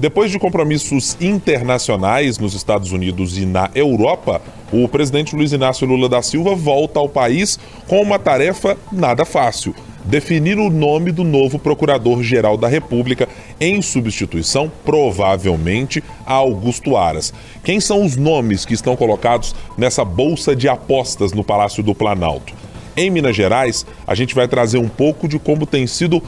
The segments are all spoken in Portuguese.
Depois de compromissos internacionais nos Estados Unidos e na Europa, o presidente Luiz Inácio Lula da Silva volta ao país com uma tarefa nada fácil: definir o nome do novo Procurador-Geral da República em substituição, provavelmente, a Augusto Aras. Quem são os nomes que estão colocados nessa bolsa de apostas no Palácio do Planalto? Em Minas Gerais, a gente vai trazer um pouco de como tem sido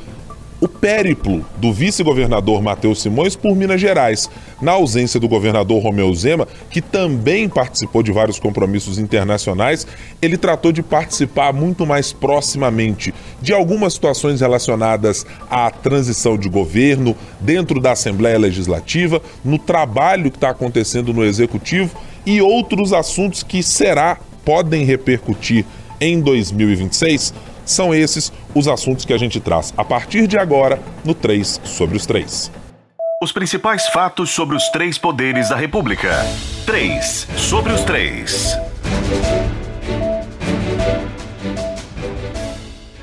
o périplo do vice-governador Matheus Simões por Minas Gerais, na ausência do governador Romeu Zema, que também participou de vários compromissos internacionais, ele tratou de participar muito mais proximamente de algumas situações relacionadas à transição de governo dentro da Assembleia Legislativa, no trabalho que está acontecendo no Executivo e outros assuntos que será podem repercutir em 2026 são esses os assuntos que a gente traz a partir de agora no 3 sobre os 3. Os principais fatos sobre os três poderes da República. 3 sobre os 3.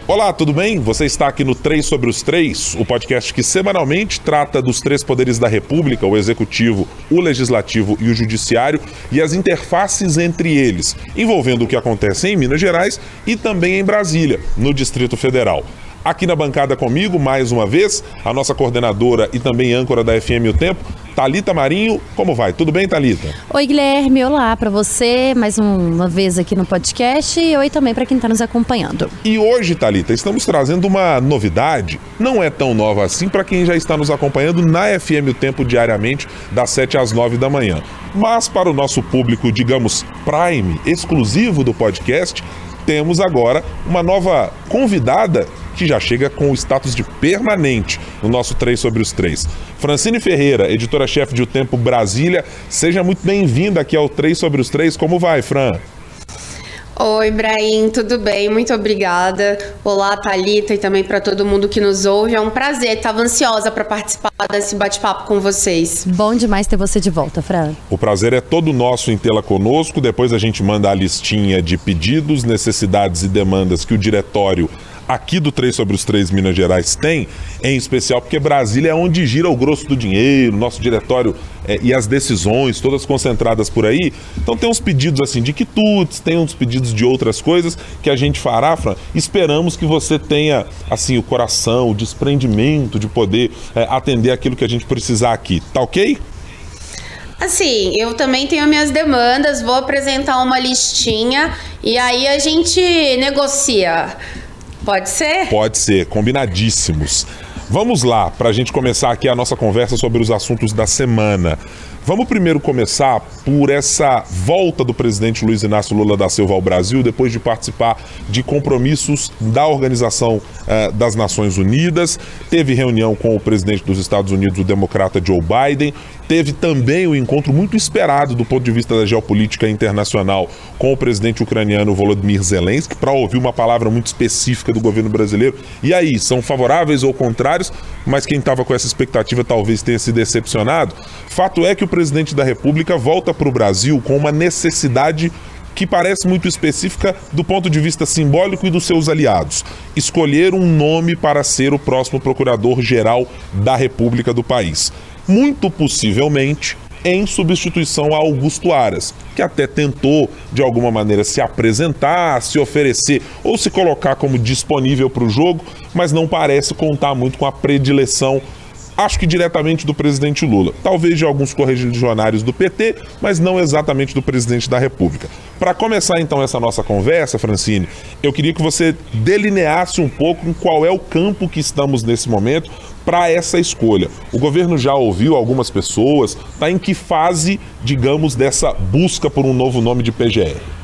Olá, tudo bem? Você está aqui no 3 sobre os 3, o podcast que semanalmente trata dos três poderes da República, o Executivo, o Legislativo e o Judiciário, e as interfaces entre eles, envolvendo o que acontece em Minas Gerais e também em Brasília, no Distrito Federal. Aqui na bancada comigo, mais uma vez, a nossa coordenadora e também âncora da FM O Tempo, Talita Marinho. Como vai? Tudo bem, Talita? Oi, Guilherme. Olá para você, mais uma vez aqui no podcast e oi também para quem está nos acompanhando. E hoje, Talita, estamos trazendo uma novidade. Não é tão nova assim para quem já está nos acompanhando na FM O Tempo diariamente, das 7 às 9 da manhã. Mas para o nosso público, digamos, prime, exclusivo do podcast, temos agora uma nova convidada que já chega com o status de permanente no nosso 3 sobre os 3. Francine Ferreira, editora-chefe de O Tempo Brasília, seja muito bem-vinda aqui ao 3 sobre os 3. Como vai, Fran? Oi, Ibrahim, tudo bem? Muito obrigada. Olá, Talita e também para todo mundo que nos ouve. É um prazer. Estava ansiosa para participar desse bate-papo com vocês. Bom demais ter você de volta, Fran. O prazer é todo nosso em tê-la conosco. Depois a gente manda a listinha de pedidos, necessidades e demandas que o diretório aqui do 3 sobre os 3 Minas Gerais tem, em especial porque Brasília é onde gira o grosso do dinheiro, nosso diretório é, e as decisões, todas concentradas por aí. Então tem uns pedidos assim de quitutes, tem uns pedidos de outras coisas que a gente fará, Fran. Esperamos que você tenha assim o coração, o desprendimento de poder é, atender aquilo que a gente precisar aqui. Tá ok? Assim, eu também tenho minhas demandas, vou apresentar uma listinha e aí a gente negocia. Pode ser? Pode ser, combinadíssimos. Vamos lá, para a gente começar aqui a nossa conversa sobre os assuntos da semana. Vamos primeiro começar por essa volta do presidente Luiz Inácio Lula da Silva ao Brasil, depois de participar de compromissos da Organização eh, das Nações Unidas. Teve reunião com o presidente dos Estados Unidos, o democrata Joe Biden. Teve também o um encontro muito esperado do ponto de vista da geopolítica internacional com o presidente ucraniano Volodymyr Zelensky, para ouvir uma palavra muito específica do governo brasileiro. E aí, são favoráveis ou contrários? Mas quem estava com essa expectativa talvez tenha se decepcionado. Fato é que o presidente da República volta para o Brasil com uma necessidade que parece muito específica do ponto de vista simbólico e dos seus aliados. Escolher um nome para ser o próximo procurador-geral da República do país. Muito possivelmente em substituição a Augusto Aras, que até tentou, de alguma maneira, se apresentar, se oferecer ou se colocar como disponível para o jogo, mas não parece contar muito com a predileção acho que diretamente do presidente Lula. Talvez de alguns correligionários do PT, mas não exatamente do presidente da República. Para começar então essa nossa conversa, Francine, eu queria que você delineasse um pouco em qual é o campo que estamos nesse momento para essa escolha. O governo já ouviu algumas pessoas, está em que fase, digamos, dessa busca por um novo nome de PGR?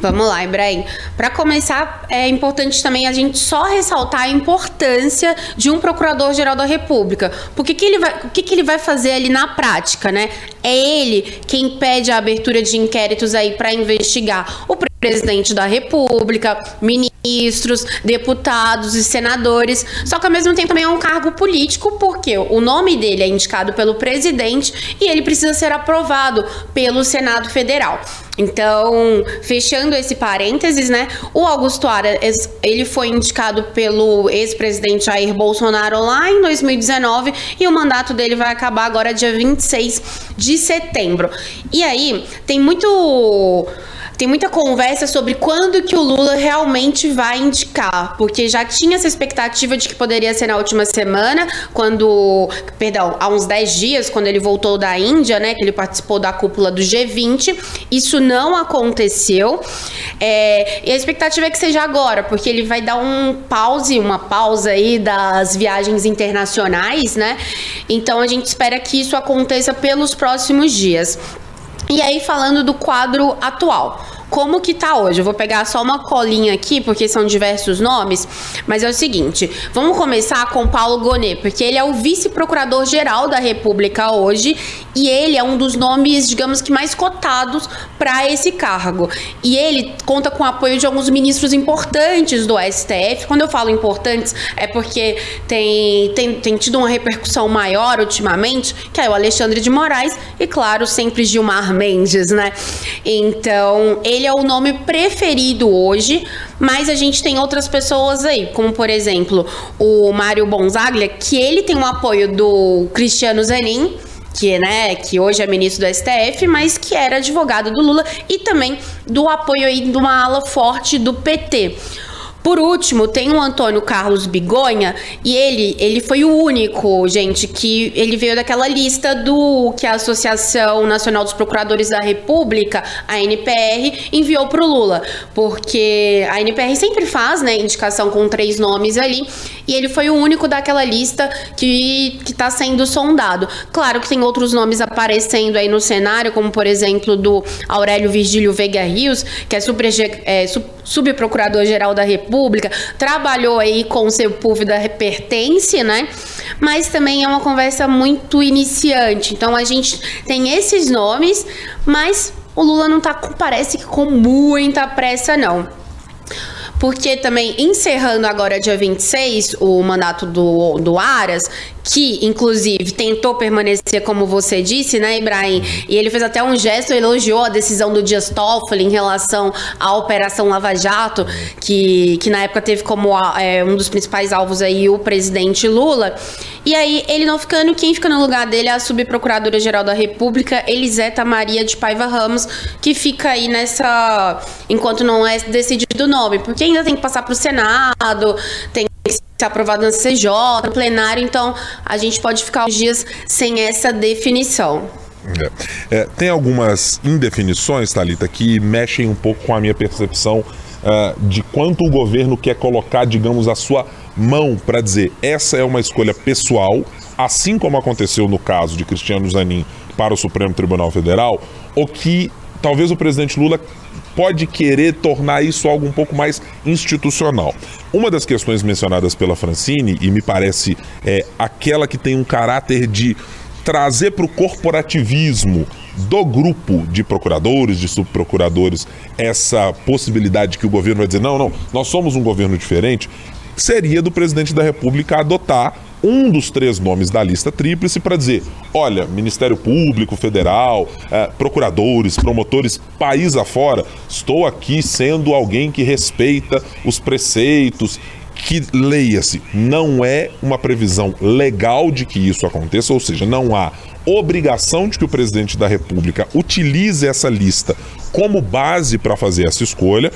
Vamos lá, Ibrahim. Para começar, é importante também a gente só ressaltar a importância de um procurador-geral da República. Porque que ele vai, o que, que ele vai fazer ali na prática, né? É ele quem pede a abertura de inquéritos aí para investigar o presidente da República, ministros, deputados e senadores. Só que ao mesmo tempo também é um cargo político, porque o nome dele é indicado pelo presidente e ele precisa ser aprovado pelo Senado Federal. Então, fechando esse parênteses, né? O Augusto Aras, ele foi indicado pelo ex-presidente Jair Bolsonaro lá em 2019 e o mandato dele vai acabar agora dia 26 de setembro. E aí, tem muito tem muita conversa sobre quando que o Lula realmente vai indicar, porque já tinha essa expectativa de que poderia ser na última semana, quando, perdão, há uns 10 dias, quando ele voltou da Índia, né, que ele participou da cúpula do G20. Isso não aconteceu. É, e a expectativa é que seja agora, porque ele vai dar um pause, uma pausa aí das viagens internacionais, né? Então a gente espera que isso aconteça pelos próximos dias. E aí, falando do quadro atual. Como que tá hoje? Eu vou pegar só uma colinha aqui, porque são diversos nomes, mas é o seguinte, vamos começar com Paulo Gonet, porque ele é o vice-procurador-geral da República hoje e ele é um dos nomes, digamos que mais cotados para esse cargo. E ele conta com o apoio de alguns ministros importantes do STF. Quando eu falo importantes, é porque tem, tem, tem tido uma repercussão maior ultimamente, que é o Alexandre de Moraes e, claro, sempre Gilmar Mendes, né? Então, ele é o nome preferido hoje, mas a gente tem outras pessoas aí, como por exemplo o Mário Bonzaglia, que ele tem o apoio do Cristiano Zanin que, né, que hoje é ministro do STF, mas que era advogado do Lula e também do apoio aí de uma ala forte do PT. Por último, tem o Antônio Carlos Bigonha e ele, ele foi o único, gente, que ele veio daquela lista do que a Associação Nacional dos Procuradores da República, a NPR, enviou para o Lula, porque a NPR sempre faz, né, indicação com três nomes ali, e ele foi o único daquela lista que que está sendo sondado. Claro que tem outros nomes aparecendo aí no cenário, como por exemplo do Aurélio Virgílio Veiga Rios, que é, é subprocurador-geral da República República, trabalhou aí com o seu da Pertence, né? Mas também é uma conversa muito iniciante. Então a gente tem esses nomes, mas o Lula não tá, parece que com muita pressa, não porque também encerrando agora dia 26 o mandato do, do Aras, que inclusive tentou permanecer, como você disse, né, Ibrahim? E ele fez até um gesto, elogiou a decisão do Dias Toffoli em relação à Operação Lava Jato, que, que na época teve como é, um dos principais alvos aí o presidente Lula. E aí, ele não ficando, quem fica no lugar dele é a subprocuradora-geral da República, Eliseta Maria de Paiva Ramos, que fica aí nessa. enquanto não é decidido o nome, porque ainda tem que passar para o Senado, tem que ser aprovado no CJ, no plenário, então a gente pode ficar uns dias sem essa definição. É. É, tem algumas indefinições, Thalita, que mexem um pouco com a minha percepção uh, de quanto o governo quer colocar, digamos, a sua mão para dizer essa é uma escolha pessoal, assim como aconteceu no caso de Cristiano Zanin para o Supremo Tribunal Federal, ou que talvez o presidente Lula pode querer tornar isso algo um pouco mais institucional. Uma das questões mencionadas pela Francine, e me parece é aquela que tem um caráter de trazer para o corporativismo do grupo de procuradores, de subprocuradores, essa possibilidade que o governo vai dizer: não, não, nós somos um governo diferente, seria do presidente da República adotar um dos três nomes da lista tríplice para dizer: olha, Ministério Público Federal, eh, procuradores, promotores, país afora, estou aqui sendo alguém que respeita os preceitos. Que leia-se, não é uma previsão legal de que isso aconteça, ou seja, não há obrigação de que o presidente da República utilize essa lista como base para fazer essa escolha,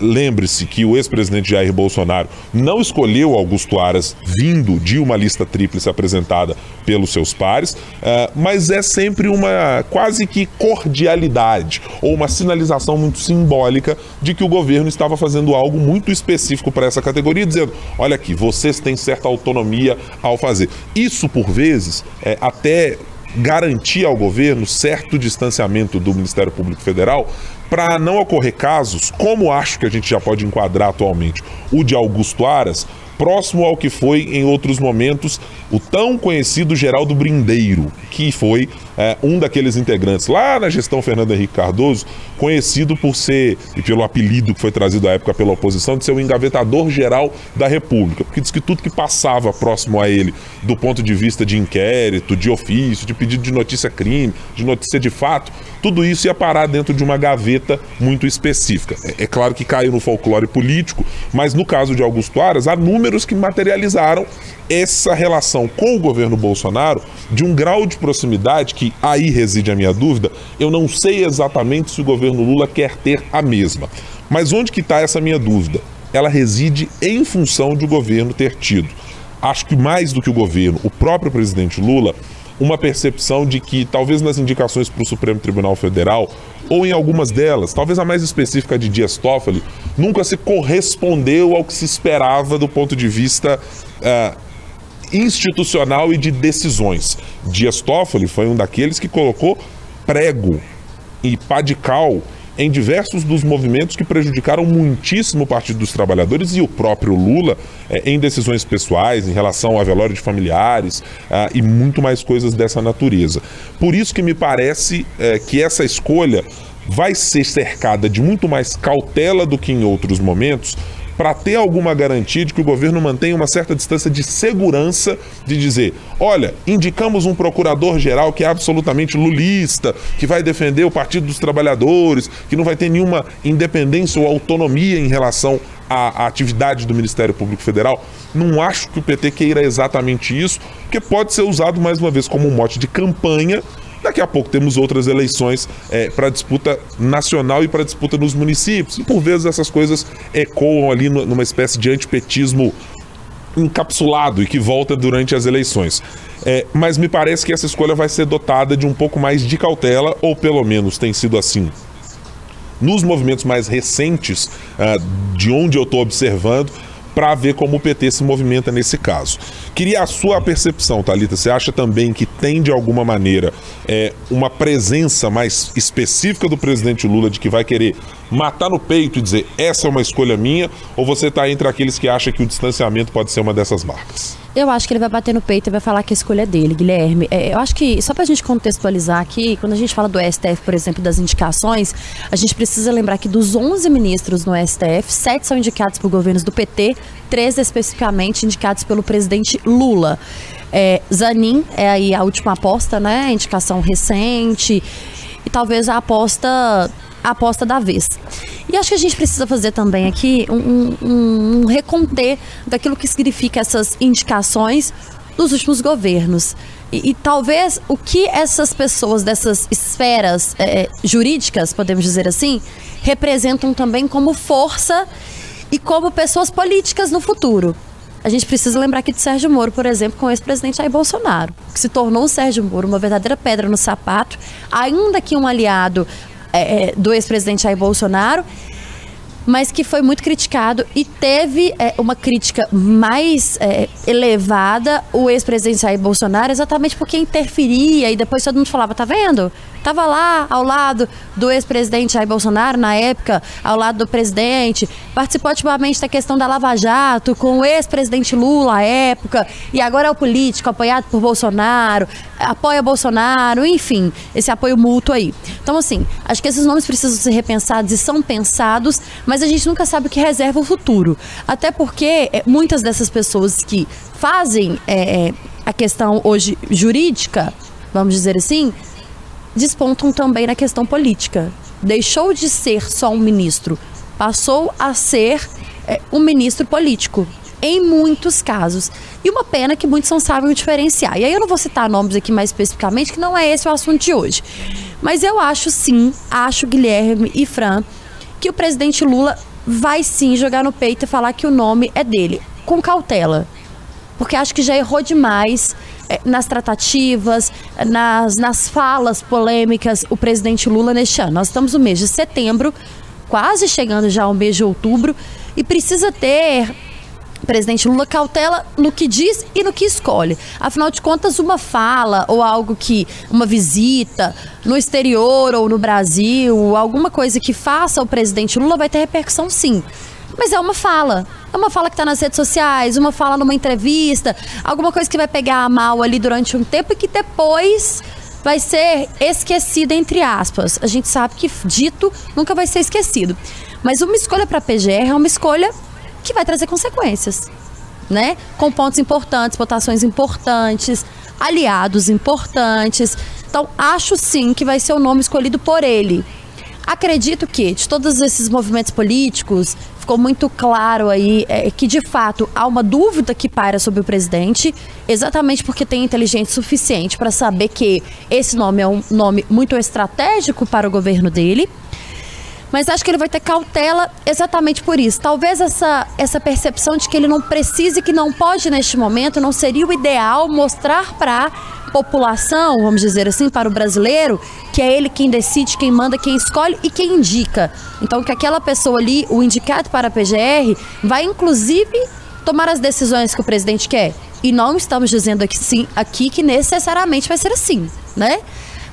Lembre-se que o ex-presidente Jair Bolsonaro não escolheu Augusto Aras vindo de uma lista tríplice apresentada pelos seus pares, uh, mas é sempre uma quase que cordialidade ou uma sinalização muito simbólica de que o governo estava fazendo algo muito específico para essa categoria, dizendo: olha aqui, vocês têm certa autonomia ao fazer. Isso, por vezes, é, até garantir ao governo certo distanciamento do Ministério Público Federal para não ocorrer casos, como acho que a gente já pode enquadrar atualmente, o de Augusto Aras, próximo ao que foi em outros momentos o tão conhecido Geraldo Brindeiro, que foi é, um daqueles integrantes lá na gestão Fernando Henrique Cardoso, conhecido por ser, e pelo apelido que foi trazido à época pela oposição, de ser o engavetador geral da República, porque diz que tudo que passava próximo a ele, do ponto de vista de inquérito, de ofício, de pedido de notícia-crime, de notícia de fato, tudo isso ia parar dentro de uma gaveta muito específica. É, é claro que caiu no folclore político, mas no caso de Augusto Aras, há números que materializaram essa relação com o governo Bolsonaro de um grau de proximidade que aí reside a minha dúvida. Eu não sei exatamente se o governo Lula quer ter a mesma. Mas onde que está essa minha dúvida? Ela reside em função de o governo ter tido. Acho que mais do que o governo, o próprio presidente Lula uma percepção de que talvez nas indicações para o Supremo Tribunal Federal, ou em algumas delas, talvez a mais específica de Dias Toffoli, nunca se correspondeu ao que se esperava do ponto de vista uh, institucional e de decisões. Dias Toffoli foi um daqueles que colocou prego e pá de cal em diversos dos movimentos que prejudicaram muitíssimo o Partido dos Trabalhadores e o próprio Lula é, em decisões pessoais, em relação ao velório de familiares ah, e muito mais coisas dessa natureza. Por isso que me parece é, que essa escolha vai ser cercada de muito mais cautela do que em outros momentos, para ter alguma garantia de que o governo mantenha uma certa distância de segurança de dizer: olha, indicamos um procurador-geral que é absolutamente lulista, que vai defender o Partido dos Trabalhadores, que não vai ter nenhuma independência ou autonomia em relação à, atividade do Ministério Público Federal. Não acho que o PT queira exatamente isso, porque pode ser usado mais uma vez como um mote de campanha Daqui a pouco temos outras eleições é, para disputa nacional e para disputa nos municípios. E por vezes essas coisas ecoam ali numa espécie de antipetismo encapsulado e que volta durante as eleições. É, mas me parece que essa escolha vai ser dotada de um pouco mais de cautela, ou pelo menos tem sido assim. Nos movimentos mais recentes, uh, de onde eu estou observando, para ver como o PT se movimenta nesse caso. Queria a sua percepção, Talita. Você acha também que tem de alguma maneira é, uma presença mais específica do presidente Lula de que vai querer matar no peito e dizer essa é uma escolha minha, ou você está entre aqueles que acham que o distanciamento pode ser uma dessas marcas? Eu acho que ele vai bater no peito e vai falar que a escolha é dele, Guilherme. É, eu acho que, só para a gente contextualizar aqui, quando a gente fala do STF, por exemplo, das indicações, a gente precisa lembrar que dos 11 ministros no STF, sete são indicados por governos do PT, três especificamente indicados pelo presidente Lula. É, Zanin é aí a última aposta, né? Indicação recente e talvez a aposta a aposta da vez. E acho que a gente precisa fazer também aqui um, um, um reconter daquilo que significa essas indicações dos últimos governos. E, e, talvez o que essas pessoas dessas esferas é, jurídicas, podemos dizer assim, representam também como força e como pessoas políticas no futuro. A gente precisa lembrar aqui de Sérgio Moro, por exemplo, com o ex-presidente Jair Bolsonaro, que se tornou o Sérgio Moro uma verdadeira pedra no sapato, ainda que um aliado é, é, do ex-presidente Jair Bolsonaro, mas que foi muito criticado e teve é, uma crítica mais é, elevada o ex-presidente Jair Bolsonaro exatamente porque interferia e depois todo mundo falava, tá vendo? Estava lá ao lado do ex-presidente Jair Bolsonaro, na época, ao lado do presidente. Participou ativamente da questão da Lava Jato, com o ex-presidente Lula à época. E agora é o político apoiado por Bolsonaro, apoia Bolsonaro, enfim, esse apoio mútuo aí. Então, assim, acho que esses nomes precisam ser repensados e são pensados, mas a gente nunca sabe o que reserva o futuro. Até porque é, muitas dessas pessoas que fazem é, é a questão hoje jurídica, vamos dizer assim, despontam também na questão política. Deixou de ser só um ministro, passou a ser é, um ministro político, em muitos casos. E uma pena que muitos não sabem diferenciar. E aí eu não vou citar nomes aqui mais especificamente, que não é esse o assunto de hoje. Mas eu acho sim, acho Guilherme e Fran, que o presidente Lula vai sim jogar no peito e falar que o nome é dele, com cautela. Porque acho que já errou demais nas tratativas, nas, nas falas polêmicas, o presidente Lula neste ano. Nós estamos no mês de setembro, quase chegando já ao mês de outubro, e precisa ter presidente Lula cautela no que diz e no que escolhe. Afinal de contas, uma fala ou algo que, uma visita no exterior ou no Brasil, alguma coisa que faça o presidente Lula vai ter repercussão sim Mas é uma fala. É uma fala que está nas redes sociais, uma fala numa entrevista, alguma coisa que vai pegar mal ali durante um tempo e que depois vai ser esquecida, entre aspas. A gente sabe que dito nunca vai ser esquecido. Mas uma escolha para PGR é uma escolha que vai trazer consequências, né? Com pontos importantes, votações importantes, aliados importantes. Então, acho sim que vai ser o nome escolhido por ele. Acredito que, de todos esses movimentos políticos, ficou muito claro aí é, que, de fato, há uma dúvida que paira sobre o presidente, exatamente porque tem inteligência suficiente para saber que esse nome é um nome muito estratégico para o governo dele. Mas acho que ele vai ter cautela exatamente por isso. Talvez essa, essa percepção de que ele não precisa e que não pode neste momento não seria o ideal mostrar para população, vamos dizer assim, para o brasileiro, que é ele quem decide, quem manda, quem escolhe e quem indica. Então, que aquela pessoa ali, o indicado para a PGR, vai inclusive tomar as decisões que o presidente quer. E não estamos dizendo aqui, sim, aqui que necessariamente vai ser assim, né?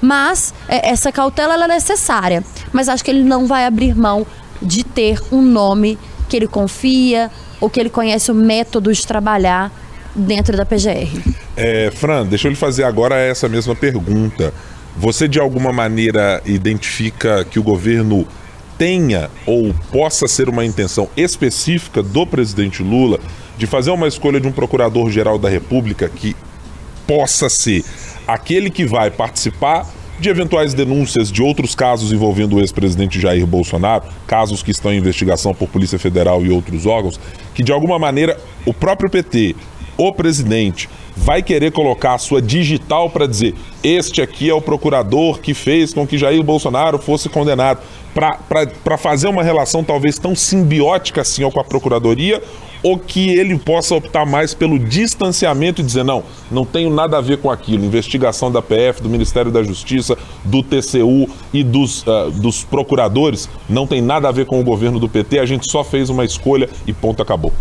Mas é, essa cautela é necessária. Mas acho que ele não vai abrir mão de ter um nome que ele confia ou que ele conhece o método de trabalhar dentro da PGR. É, Fran, deixa eu lhe fazer agora essa mesma pergunta. Você de alguma maneira identifica que o governo tenha ou possa ser uma intenção específica do presidente Lula de fazer uma escolha de um procurador-geral da República que possa ser aquele que vai participar de eventuais denúncias de outros casos envolvendo o ex-presidente Jair Bolsonaro, casos que estão em investigação por Polícia Federal e outros órgãos, que de alguma maneira o próprio PT o presidente vai querer colocar a sua digital para dizer: este aqui é o procurador que fez com que Jair Bolsonaro fosse condenado, para fazer uma relação talvez tão simbiótica assim com a procuradoria, ou que ele possa optar mais pelo distanciamento e dizer: não, não tenho nada a ver com aquilo. Investigação da PF, do Ministério da Justiça, do TCU e dos, uh, dos procuradores não tem nada a ver com o governo do PT, a gente só fez uma escolha e ponto, acabou.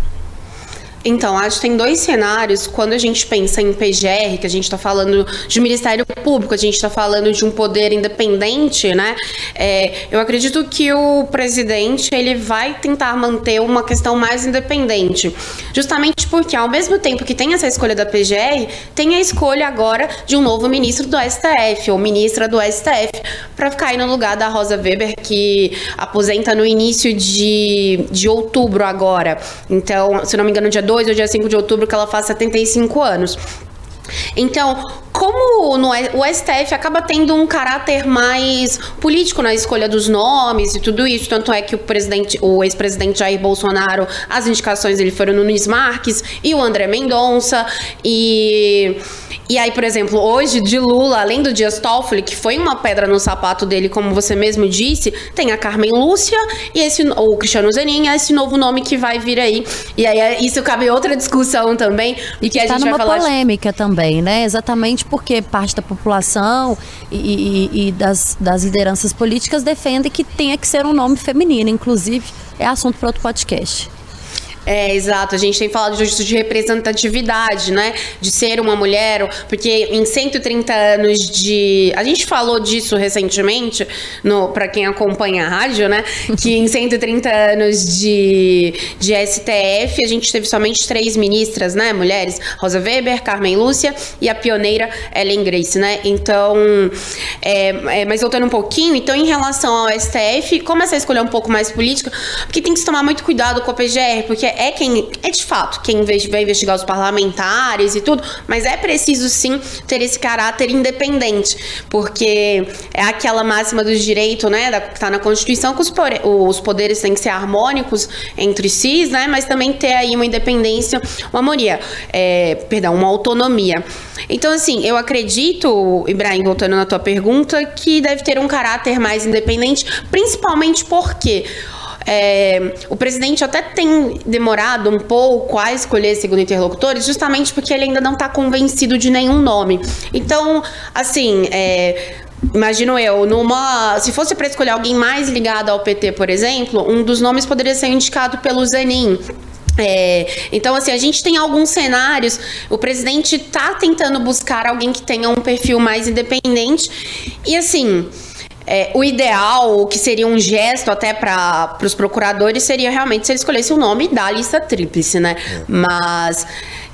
Então, acho que tem dois cenários. Quando a gente pensa em PGR, que a gente está falando de Ministério Público, a gente está falando de um poder independente, né? É, eu acredito que o presidente ele vai tentar manter uma questão mais independente. Justamente porque, ao mesmo tempo que tem essa escolha da PGR, tem a escolha agora de um novo ministro do STF, ou ministra do STF, para ficar aí no lugar da Rosa Weber, que aposenta no início de, de outubro agora. Então, se não me engano, dia 2 ou dia 5 de outubro, que ela faz 75 anos. Então, como no, o STF acaba tendo um caráter mais político na escolha dos nomes e tudo isso, tanto é que o presidente, o ex-presidente Jair Bolsonaro, as indicações dele foram no Nunes Marques e o André Mendonça e e aí, por exemplo, hoje de Lula, além do Dias Toffoli, que foi uma pedra no sapato dele, como você mesmo disse, tem a Carmen Lúcia e esse o Cristiano Zanin, esse novo nome que vai vir aí. E aí isso cabe outra discussão também e que a tá gente vai falar polêmica de... também, né? Exatamente porque parte da população e, e, e das, das lideranças políticas defende que tenha que ser um nome feminino, inclusive é assunto para outro podcast. É, exato. A gente tem falado justo de representatividade, né? De ser uma mulher, porque em 130 anos de. A gente falou disso recentemente, no para quem acompanha a rádio, né? Que em 130 anos de, de STF, a gente teve somente três ministras, né? Mulheres: Rosa Weber, Carmen Lúcia e a pioneira Ellen Grace, né? Então. É, é, mas voltando um pouquinho, então, em relação ao STF, como essa escolha é um pouco mais política, porque tem que se tomar muito cuidado com a PGR, porque é quem é de fato quem vai investigar os parlamentares e tudo, mas é preciso sim ter esse caráter independente, porque é aquela máxima do direito, né, da, que está na Constituição, que os, os poderes têm que ser harmônicos entre si, né, mas também ter aí uma independência, uma harmonia, é, perdão, uma autonomia. Então, assim, eu acredito, Ibrahim, voltando na tua pergunta, que deve ter um caráter mais independente, principalmente porque é, o presidente até tem demorado um pouco a escolher segundo interlocutores, justamente porque ele ainda não está convencido de nenhum nome. Então, assim, é, Imagino eu, numa. Se fosse para escolher alguém mais ligado ao PT, por exemplo, um dos nomes poderia ser indicado pelo Zanin. É, então, assim, a gente tem alguns cenários. O presidente está tentando buscar alguém que tenha um perfil mais independente. E, assim, é, o ideal, o que seria um gesto até para os procuradores, seria realmente se ele escolhesse o nome da lista tríplice, né? É. Mas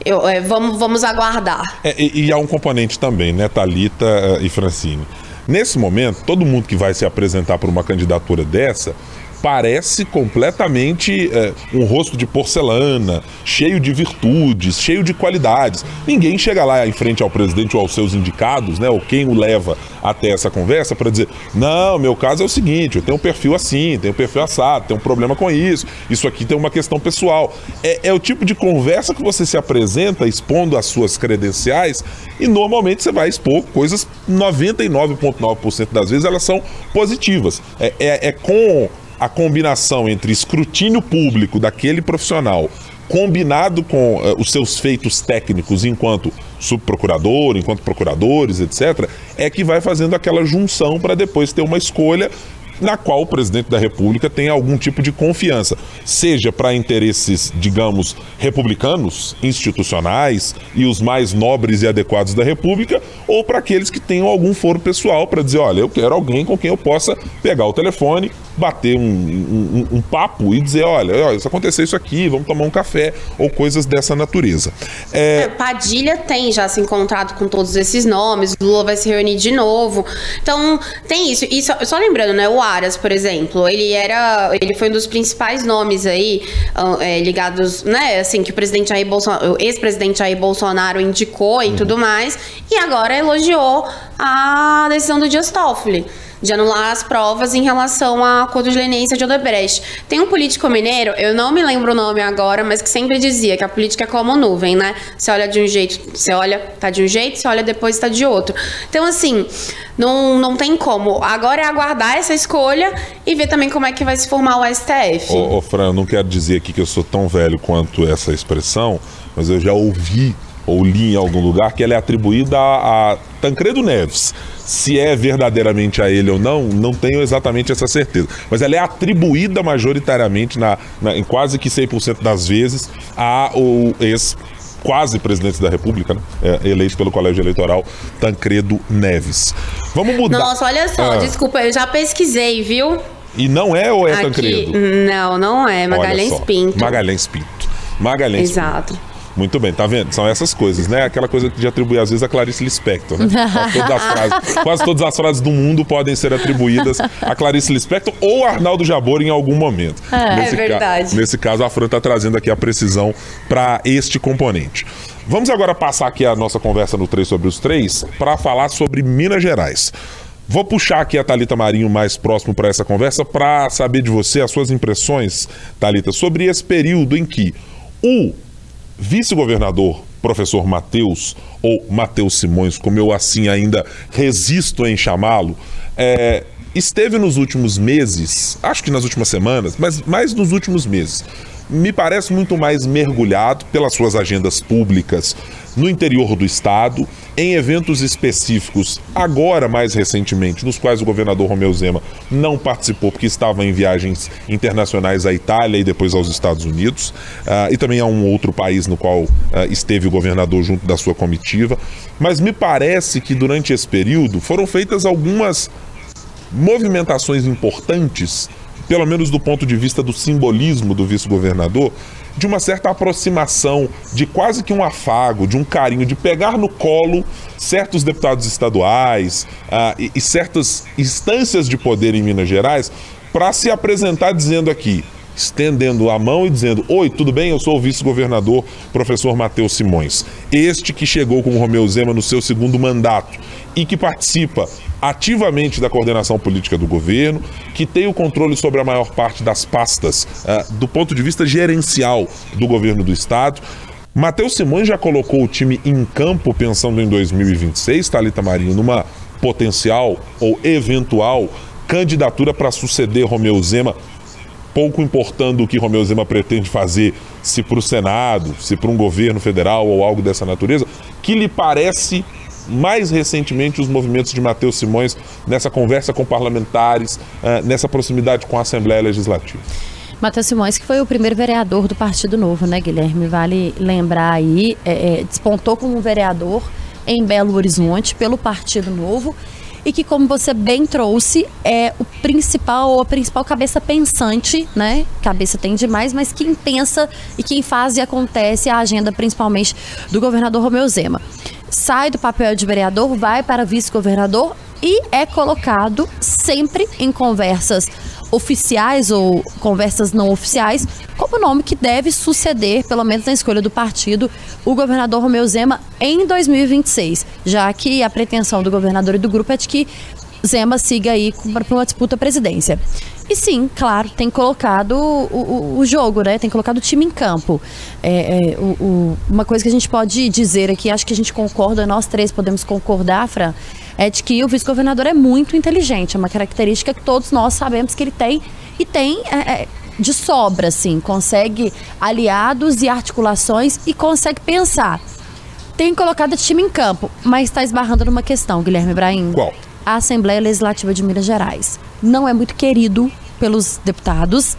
eu, é, vamos, vamos aguardar. É, e, e, há um componente também, né, Thalita uh, e Francine? Nesse momento, todo mundo que vai se apresentar para uma candidatura dessa parece completamente é, um rosto de porcelana, cheio de virtudes, cheio de qualidades. Ninguém chega lá em frente ao presidente ou aos seus indicados, né, ou quem o leva até essa conversa para dizer: não, meu caso é o seguinte, eu tenho um perfil assim, tenho um perfil assado, tenho um problema com isso, isso aqui tem uma questão pessoal. É, é o tipo de conversa que você se apresenta expondo as suas credenciais e normalmente você vai expor coisas 99,9% das vezes elas são positivas. é, é, é com a combinação entre escrutínio público daquele profissional combinado com uh, os seus feitos técnicos enquanto subprocurador, enquanto procuradores, etc., é que vai fazendo aquela junção para depois ter uma escolha na qual o presidente da República tem algum tipo de confiança, seja para interesses, digamos, republicanos, institucionais e os mais nobres e adequados da República, ou para aqueles que tenham algum foro pessoal para dizer: olha, eu quero alguém com quem eu possa pegar o telefone, bater um, um, um papo e dizer: olha, olha, isso aconteceu isso aqui, vamos tomar um café, ou coisas dessa natureza. É... É, Padilha tem já se encontrado com todos esses nomes, Lula vai se reunir de novo. Então, tem isso. E só, só lembrando, né, o Aras, por exemplo, ele era. Ele foi um dos principais nomes aí ah, é, ligados, né? Assim, que o presidente Jair Bolsonaro, o ex-presidente Jair Bolsonaro indicou e uhum. tudo mais. E agora elogiou a decisão do Dias Toffoli de anular as provas em relação à acordo de leniência de Odebrecht. Tem um político mineiro, eu não me lembro o nome agora, mas que sempre dizia que a política é como nuvem, né? Você olha de um jeito, você olha, tá de um jeito, você olha depois tá de outro. Então, assim, não, não tem como. Agora é aguardar essa escolha e ver também como é que vai se formar o STF. Ô, ô Fran, eu não quero dizer aqui que eu sou tão velho quanto essa expressão, mas eu já ouvi ou li em algum lugar que ela é atribuída a, a Tancredo Neves. Se é verdadeiramente a ele ou não, não tenho exatamente essa certeza. Mas ela é atribuída majoritariamente, na, na em quase que 100% das vezes, a o ex quase presidente da República, né? é, eleito pelo Colégio Eleitoral, Tancredo Neves. Vamos mudar. Nossa, olha só, ah. desculpa, eu já pesquisei, viu? E não é ou é Aqui, Tancredo? Não, não é. Magalhães Pinto. Magalhães Pinto. Magalhães Exato. Pinto. Muito bem, tá vendo? São essas coisas, né? Aquela coisa de atribuir às vezes a Clarice Lispector, né? todas frases, quase todas as frases do mundo podem ser atribuídas a Clarice Lispector ou Arnaldo Jabor em algum momento. É, nesse é verdade. Ca nesse caso, a Fran está trazendo aqui a precisão para este componente. Vamos agora passar aqui a nossa conversa no 3 sobre os 3 para falar sobre Minas Gerais. Vou puxar aqui a Talita Marinho mais próximo para essa conversa para saber de você as suas impressões, Talita, sobre esse período em que o vice-governador professor Mateus, ou Mateus Simões, como eu assim ainda resisto em chamá-lo, é, esteve nos últimos meses, acho que nas últimas semanas, mas mais nos últimos meses, me parece muito mais mergulhado pelas suas agendas públicas no interior do estado, em eventos específicos, agora mais recentemente, nos quais o governador Romeu Zema não participou porque estava em viagens internacionais à Itália e depois aos Estados Unidos, uh, e também a um outro país no qual uh, esteve o governador junto da sua comitiva. Mas me parece que durante esse período foram feitas algumas movimentações importantes pelo menos do ponto de vista do simbolismo do vice-governador, de uma certa aproximação, de quase que um afago, de um carinho, de pegar no colo certos deputados estaduais uh, e, e certas instâncias de poder em Minas Gerais para se apresentar dizendo aqui: estendendo a mão e dizendo: Oi, tudo bem? Eu sou o vice-governador, professor Matheus Simões. Este que chegou com o Romeu Zema no seu segundo mandato e que participa ativamente da coordenação política do governo, que tem o controle sobre a maior parte das pastas uh, do ponto de vista gerencial do governo do Estado. Matheus Simões já colocou o time em campo pensando em 2026, Thalita Marinho, numa potencial ou eventual candidatura para suceder Romeu Zema pouco importando o que Romeu Zema pretende fazer, se para o Senado, se para um governo federal ou algo dessa natureza, que lhe parece mais recentemente os movimentos de Matheus Simões nessa conversa com parlamentares, uh, nessa proximidade com a Assembleia Legislativa. Matheus Simões, que foi o primeiro vereador do Partido Novo, né, Guilherme? Vale lembrar aí, é, é, despontou como vereador em Belo Horizonte pelo Partido Novo e que, como você bem trouxe, é o principal a principal cabeça pensante, né? Cabeça tem demais, mas quem pensa e quem faz e acontece a agenda principalmente do governador Romeu Zema. Sai do papel de vereador, vai para vice-governador e é colocado sempre em conversas oficiais ou conversas não oficiais como nome que deve suceder, pelo menos na escolha do partido, o governador Romeu Zema em 2026, já que a pretensão do governador e do grupo é de que Zema siga aí para uma disputa à presidência. E sim, claro, tem colocado o, o, o, jogo, né? Tem colocado o time em campo. É, é, o, uma coisa que a gente pode dizer aqui, acho que a gente concorda, nós três podemos concordar, Fran, é de que o vice-governador é muito inteligente. É uma característica que todos nós sabemos que ele tem e tem é, é de sobra, assim. Consegue aliados e articulações e consegue pensar. Tem colocado o time em campo, mas está esbarrando numa questão, Guilherme Ibrahim. Qual? A Assembleia Legislativa de Minas Gerais não é muito querido pelos deputados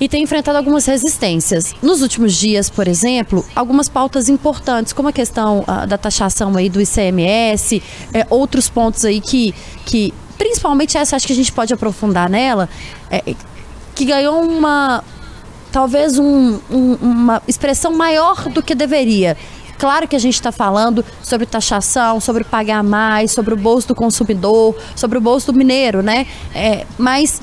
e tem enfrentado algumas resistências. Nos últimos dias, por exemplo, algumas pautas importantes, como a questão uh, da taxação aí do ICMS, é, outros pontos aí que, que, principalmente essa, acho que a gente pode aprofundar nela, é, que ganhou uma, talvez um, um, uma expressão maior do que deveria. Claro que a gente está falando sobre taxação, sobre pagar mais, sobre o bolso do consumidor, sobre o bolso do mineiro, né? É, mas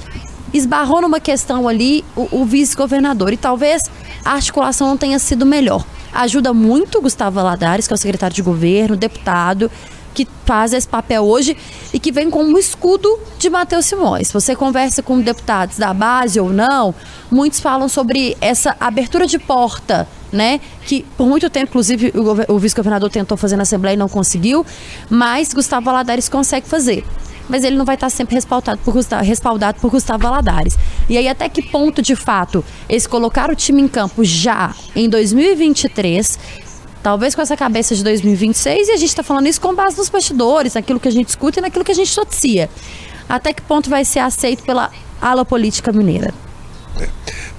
esbarrou numa questão ali o, o vice-governador e talvez a articulação não tenha sido melhor. Ajuda muito Gustavo Valadares, que é o secretário de governo, deputado, que faz esse papel hoje e que vem com um escudo de Matheus Simões. Você conversa com deputados da base ou não, muitos falam sobre essa abertura de porta, né? Que por muito tempo, inclusive, o, o vice-governador tentou fazer na Assembleia e não conseguiu, mas Gustavo Valadares consegue fazer mas ele não vai estar sempre respaldado por, Gustavo, respaldado por Gustavo Valadares. E aí, até que ponto, de fato, eles colocaram o time em campo já em 2023 talvez com essa cabeça de 2026, e a gente está falando isso com base nos bastidores, naquilo que a gente escuta e naquilo que a gente noticia. Até que ponto vai ser aceito pela ala política mineira? É,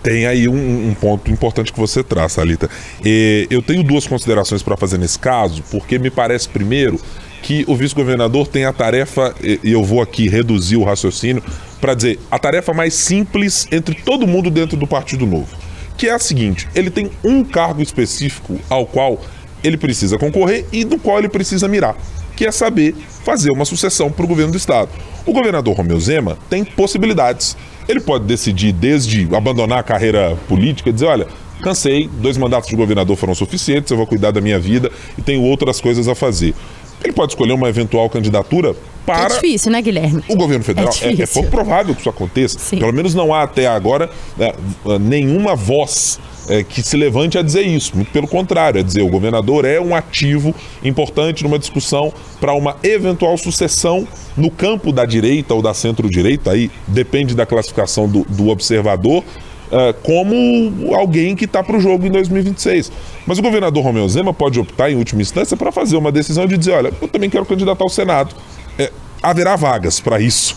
tem aí um, um, ponto importante que você traz, Salita. E eu tenho duas considerações para fazer nesse caso, porque me parece, primeiro, que o vice-governador tem a tarefa, e eu vou aqui reduzir o raciocínio, para dizer a tarefa mais simples entre todo mundo dentro do Partido Novo, que é a seguinte: ele tem um cargo específico ao qual ele precisa concorrer e do qual ele precisa mirar, que é saber fazer uma sucessão para o governo do estado. O governador Romeu Zema tem possibilidades. Ele pode decidir desde abandonar a carreira política e dizer, olha, cansei, dois mandatos de governador foram suficientes, eu vou cuidar da minha vida e tenho outras coisas a fazer. Ele pode escolher uma eventual candidatura para. É difícil, né, Guilherme? O governo federal. É, é, é pouco provável que isso aconteça. Sim. Pelo menos não há até agora né, nenhuma voz é, que se levante a dizer isso. Muito pelo contrário, é dizer o governador é um ativo importante numa discussão para uma eventual sucessão no campo da direita ou da centro-direita, aí depende da classificação do, do observador, uh, como alguém que está para o jogo em 2026. Mas o governador Romeu Zema pode optar, em última instância, para fazer uma decisão de dizer: olha, eu também quero candidatar ao Senado. É, haverá vagas para isso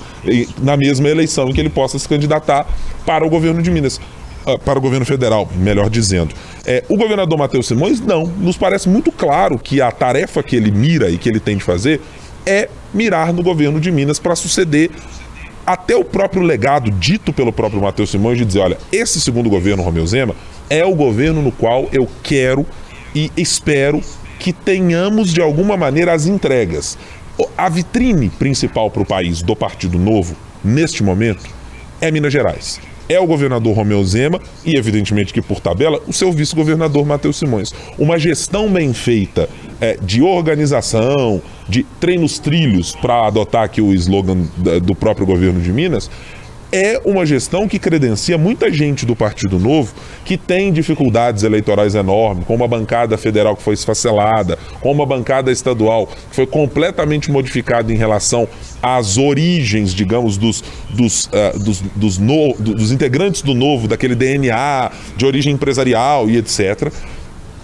na mesma eleição em que ele possa se candidatar para o governo de Minas. Uh, para o governo federal, melhor dizendo. É, o governador Matheus Simões, não. Nos parece muito claro que a tarefa que ele mira e que ele tem de fazer é mirar no governo de Minas para suceder até o próprio legado dito pelo próprio Matheus Simões de dizer, olha, esse segundo governo Romeu Zema é o governo no qual eu quero e espero que tenhamos de alguma maneira as entregas. A vitrine principal para o país do Partido Novo, neste momento, é Minas Gerais é o governador Romeu Zema e, evidentemente, que por tabela, o seu vice-governador Matheus Simões. Uma gestão bem feita é, de organização, de treinos trilhos, para adotar aqui o slogan do próprio governo de Minas, é uma gestão que credencia muita gente do Partido Novo que tem dificuldades eleitorais enormes, com uma bancada federal que foi esfacelada, com uma bancada estadual que foi completamente modificada em relação às origens, digamos, dos, dos, uh, dos, dos, no, dos integrantes do Novo, daquele DNA de origem empresarial e etc.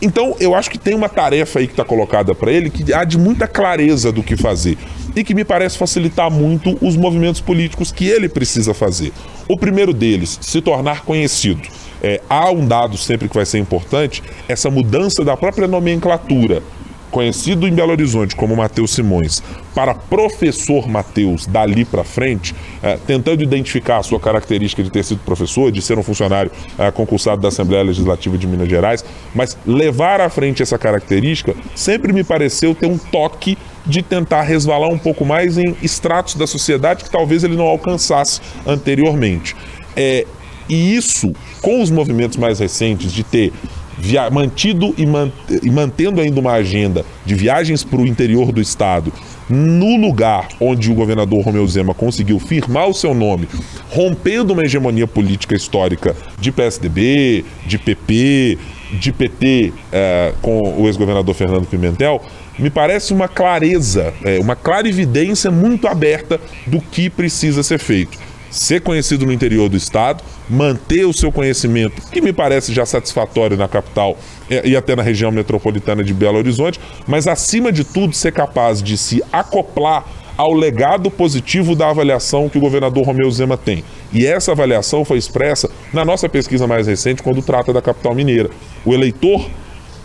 Então, eu acho que tem uma tarefa aí que está colocada para ele que há de muita clareza do que fazer e que me parece facilitar muito os movimentos políticos que ele precisa fazer. O primeiro deles, se tornar conhecido. É, há um dado sempre que vai ser importante, essa mudança da própria nomenclatura. Conhecido em Belo Horizonte como Matheus Simões, para professor Matheus dali para frente, eh, tentando identificar a sua característica de ter sido professor, de ser um funcionário eh, concursado da Assembleia Legislativa de Minas Gerais, mas levar à frente essa característica sempre me pareceu ter um toque de tentar resvalar um pouco mais em estratos da sociedade que talvez ele não alcançasse anteriormente. É, e isso, com os movimentos mais recentes de ter via, mantido e, man, e mantendo ainda uma agenda de viagens para o interior do estado, no lugar onde o governador Romeu Zema conseguiu firmar o seu nome, rompendo uma hegemonia política histórica de PSDB, de PP, de PT é, com o ex-governador Fernando Pimentel, me parece uma clareza, é, uma clarividência muito aberta do que precisa ser feito. Ser conhecido no interior do estado, manter o seu conhecimento, que me parece já satisfatório na capital é, e até na região metropolitana de Belo Horizonte, mas acima de tudo ser capaz de se acoplar ao legado positivo da avaliação que o governador Romeu Zema tem. E essa avaliação foi expressa na nossa pesquisa mais recente, quando trata da capital mineira. O eleitor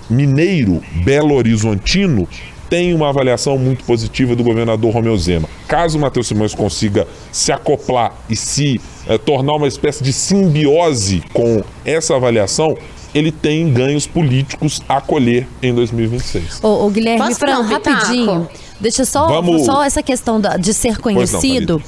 mineiro belo horizontino tem uma avaliação muito positiva do governador Romeu Zema. Caso o Matheus Simões consiga se acoplar e se eh, tornar uma espécie de simbiose com essa avaliação, ele tem ganhos políticos a colher em 2026. Ô, ô Guilherme, Fran, rapidinho. Deixa só, Vamos... só essa questão da, de ser conhecido.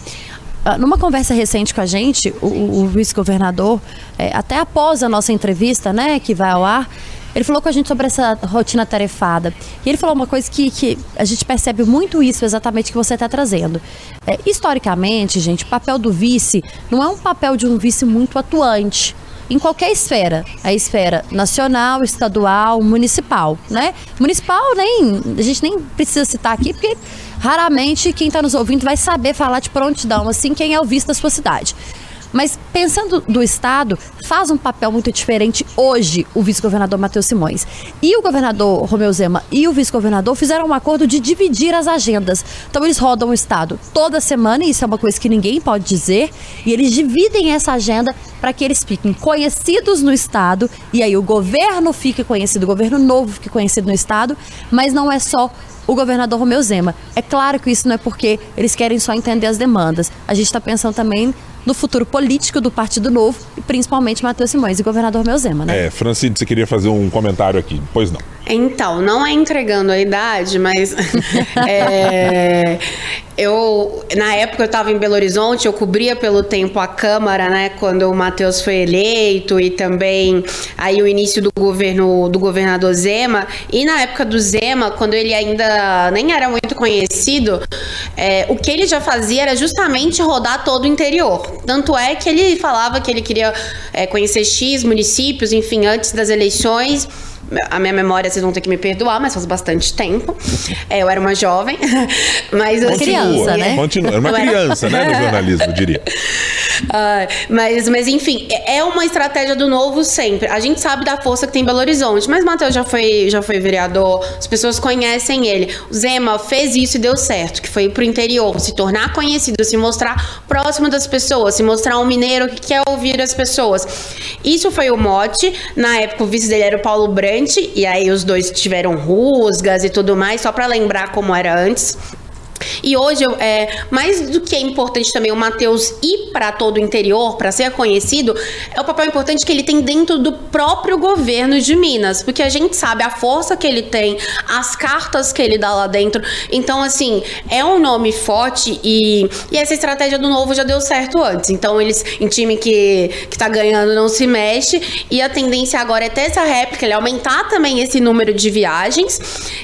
Não, numa conversa recente com a gente, o, o vice-governador, é, até após a nossa entrevista, né, que vai ao ar, ele falou com a gente sobre essa rotina tarefada. E ele falou uma coisa que, que a gente percebe muito isso exatamente que você está trazendo. É, historicamente, gente, o papel do vice não é um papel de um vice muito atuante em qualquer esfera, a esfera nacional, estadual, municipal, né? Municipal nem a gente nem precisa citar aqui porque raramente quem está nos ouvindo vai saber falar de prontidão assim quem é o vice da sua cidade. Mas pensando do Estado, faz um papel muito diferente hoje o vice-governador Matheus Simões. E o governador Romeu Zema e o vice-governador fizeram um acordo de dividir as agendas. Então eles rodam o Estado toda semana, e isso é uma coisa que ninguém pode dizer, e eles dividem essa agenda para que eles fiquem conhecidos no Estado, e aí o governo fique conhecido, o governo novo fique conhecido no Estado, mas não é só o governador Romeu Zema. É claro que isso não é porque eles querem só entender as demandas. A gente está pensando também no futuro político do Partido Novo e principalmente Matheus Simões e governador Meuzema, né? É, Francine, você queria fazer um comentário aqui, pois não. Então, não é entregando a idade, mas é, eu na época eu estava em Belo Horizonte, eu cobria pelo tempo a Câmara, né, quando o Matheus foi eleito e também aí o início do governo do governador Zema e na época do Zema, quando ele ainda nem era muito conhecido, é, o que ele já fazia era justamente rodar todo o interior. Tanto é que ele falava que ele queria é, conhecer X municípios, enfim, antes das eleições a minha memória, vocês vão ter que me perdoar, mas faz bastante tempo. É, eu era uma jovem, mas assim, criança, né? Continua, era uma criança, né, no jornalismo, eu diria. Uh, mas, mas enfim, é uma estratégia do novo sempre. A gente sabe da força que tem em Belo Horizonte, mas Matheus já foi, já foi vereador, as pessoas conhecem ele. O Zema fez isso e deu certo, que foi ir pro interior, se tornar conhecido, se mostrar próximo das pessoas, se mostrar um mineiro que quer ouvir as pessoas. Isso foi o mote. Na época, o vice dele era o Paulo Branco e aí os dois tiveram rusgas e tudo mais, só para lembrar como era antes. E hoje, é, mais do que é importante também o Matheus ir para todo o interior, para ser conhecido, é o papel importante que ele tem dentro do próprio governo de Minas, porque a gente sabe a força que ele tem, as cartas que ele dá lá dentro. Então, assim, é um nome forte e, e essa estratégia do novo já deu certo antes. Então, eles, em time que, que tá ganhando, não se mexe. E a tendência agora é ter essa réplica, ele aumentar também esse número de viagens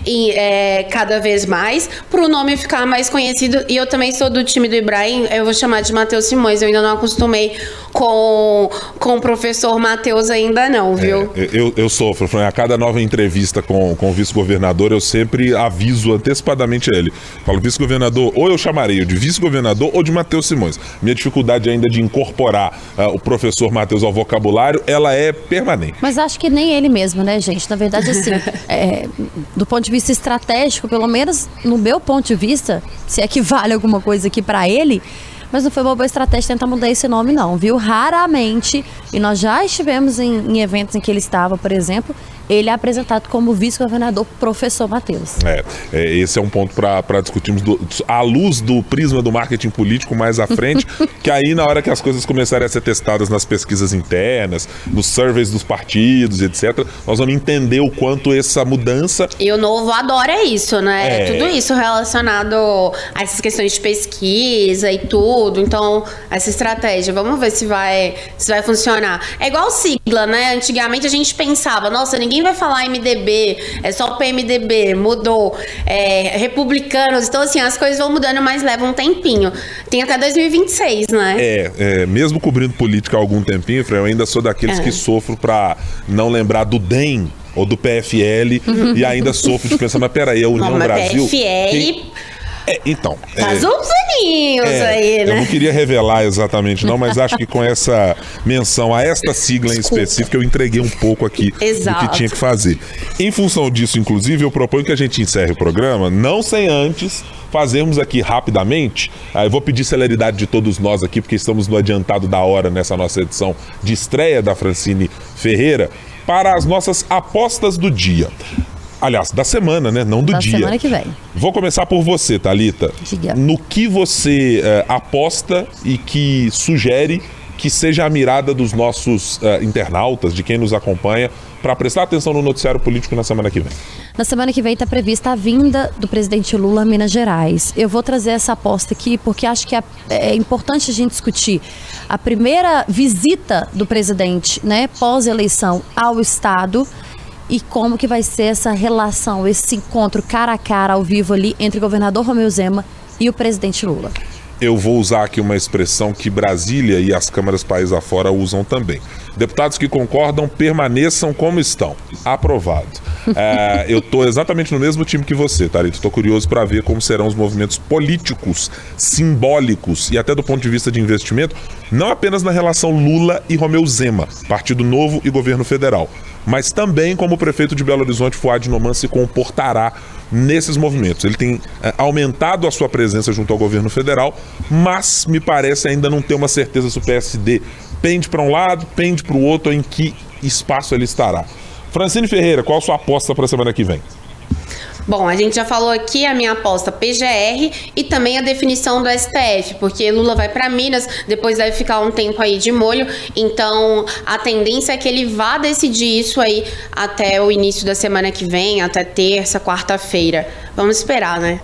e é, cada vez mais, para o nome ficar mais conhecido, e eu também sou do time do Ibrahim, eu vou chamar de Matheus Simões, eu ainda não acostumei com, com o professor Matheus ainda não, viu? É, eu, eu sofro, a cada nova entrevista com, com o vice-governador, eu sempre aviso antecipadamente a ele. Falo, vice-governador, ou eu chamarei de vice-governador ou de Matheus Simões. Minha dificuldade ainda de incorporar uh, o professor Matheus ao vocabulário, ela é permanente. Mas acho que nem ele mesmo, né, gente? Na verdade, assim, é, do ponto de vista estratégico, pelo menos no meu ponto de vista, se é que vale alguma coisa aqui para ele, mas não foi uma boa estratégia tentar mudar esse nome, não, viu? Raramente, e nós já estivemos em, em eventos em que ele estava, por exemplo, ele é apresentado como vice-governador professor Matheus. É, é, esse é um ponto para discutirmos do, à luz do prisma do marketing político mais à frente, que aí na hora que as coisas começarem a ser testadas nas pesquisas internas, nos surveys dos partidos, etc., nós vamos entender o quanto essa mudança... E o novo adora isso, né? É. Tudo isso relacionado a essas questões de pesquisa e tudo. Então, essa estratégia, vamos ver se vai, se vai funcionar. É igual sigla, né? Antigamente a gente pensava, nossa, ninguém vai falar MDB, é só PMDB, mudou. É, republicanos, então assim, as coisas vão mudando, mas leva um tempinho. Tem até 2026, né? É, é mesmo cobrindo política há algum tempinho, eu ainda sou daqueles é. que sofro pra não lembrar do DEM ou do PFL e ainda sofro de pensar, mas peraí, a União Não, Brasil. PFL. Quem é, então. Faz é, uns aninhos é, aí, né? Eu não queria revelar exatamente, não, mas acho que com essa menção a esta sigla Desculpa. em específico, eu entreguei um pouco aqui Exato. do que tinha que fazer. Em função disso, inclusive, eu proponho que a gente encerre o programa, não sem antes fazermos aqui rapidamente. Eu vou pedir celeridade de todos nós aqui, porque estamos no adiantado da hora nessa nossa edição de estreia da Francine Ferreira, para as nossas apostas do dia. Aliás, da semana, né? Não do da dia. Da semana que vem. Vou começar por você, Talita. Diga. No que você uh, aposta e que sugere que seja a mirada dos nossos uh, internautas, de quem nos acompanha, para prestar atenção no noticiário político na semana que vem? Na semana que vem está prevista a vinda do presidente Lula a Minas Gerais. Eu vou trazer essa aposta aqui porque acho que é, é importante a gente discutir a primeira visita do presidente, né, pós-eleição ao Estado e como que vai ser essa relação, esse encontro cara a cara ao vivo ali entre o governador Romeu Zema e o presidente Lula. Eu vou usar aqui uma expressão que Brasília e as câmaras país afora usam também. Deputados que concordam permaneçam como estão. Aprovado. É, eu estou exatamente no mesmo time que você, Tarito. Estou curioso para ver como serão os movimentos políticos, simbólicos e até do ponto de vista de investimento, não apenas na relação Lula e Romeu Zema, Partido Novo e governo federal, mas também como o prefeito de Belo Horizonte, Fuad Noman, se comportará nesses movimentos. Ele tem é, aumentado a sua presença junto ao governo federal, mas me parece ainda não ter uma certeza se o PSD pende para um lado, pende para o outro, em que espaço ele estará. Francine Ferreira, qual a sua aposta para a semana que vem? Bom, a gente já falou aqui a minha aposta PGR e também a definição do STF, porque Lula vai para Minas, depois deve ficar um tempo aí de molho, então a tendência é que ele vá decidir isso aí até o início da semana que vem, até terça, quarta-feira. Vamos esperar, né?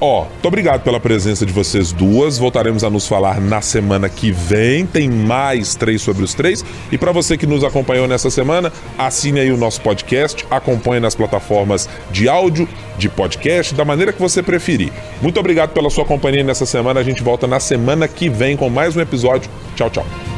Ó, muito obrigado pela presença de vocês duas. Voltaremos a nos falar na semana que vem. Tem mais três sobre os três. E para você que nos acompanhou nessa semana, assine aí o nosso podcast, acompanhe nas plataformas de áudio, de podcast, da maneira que você preferir. Muito obrigado pela sua companhia nessa semana. A gente volta na semana que vem com mais um episódio. Tchau, tchau.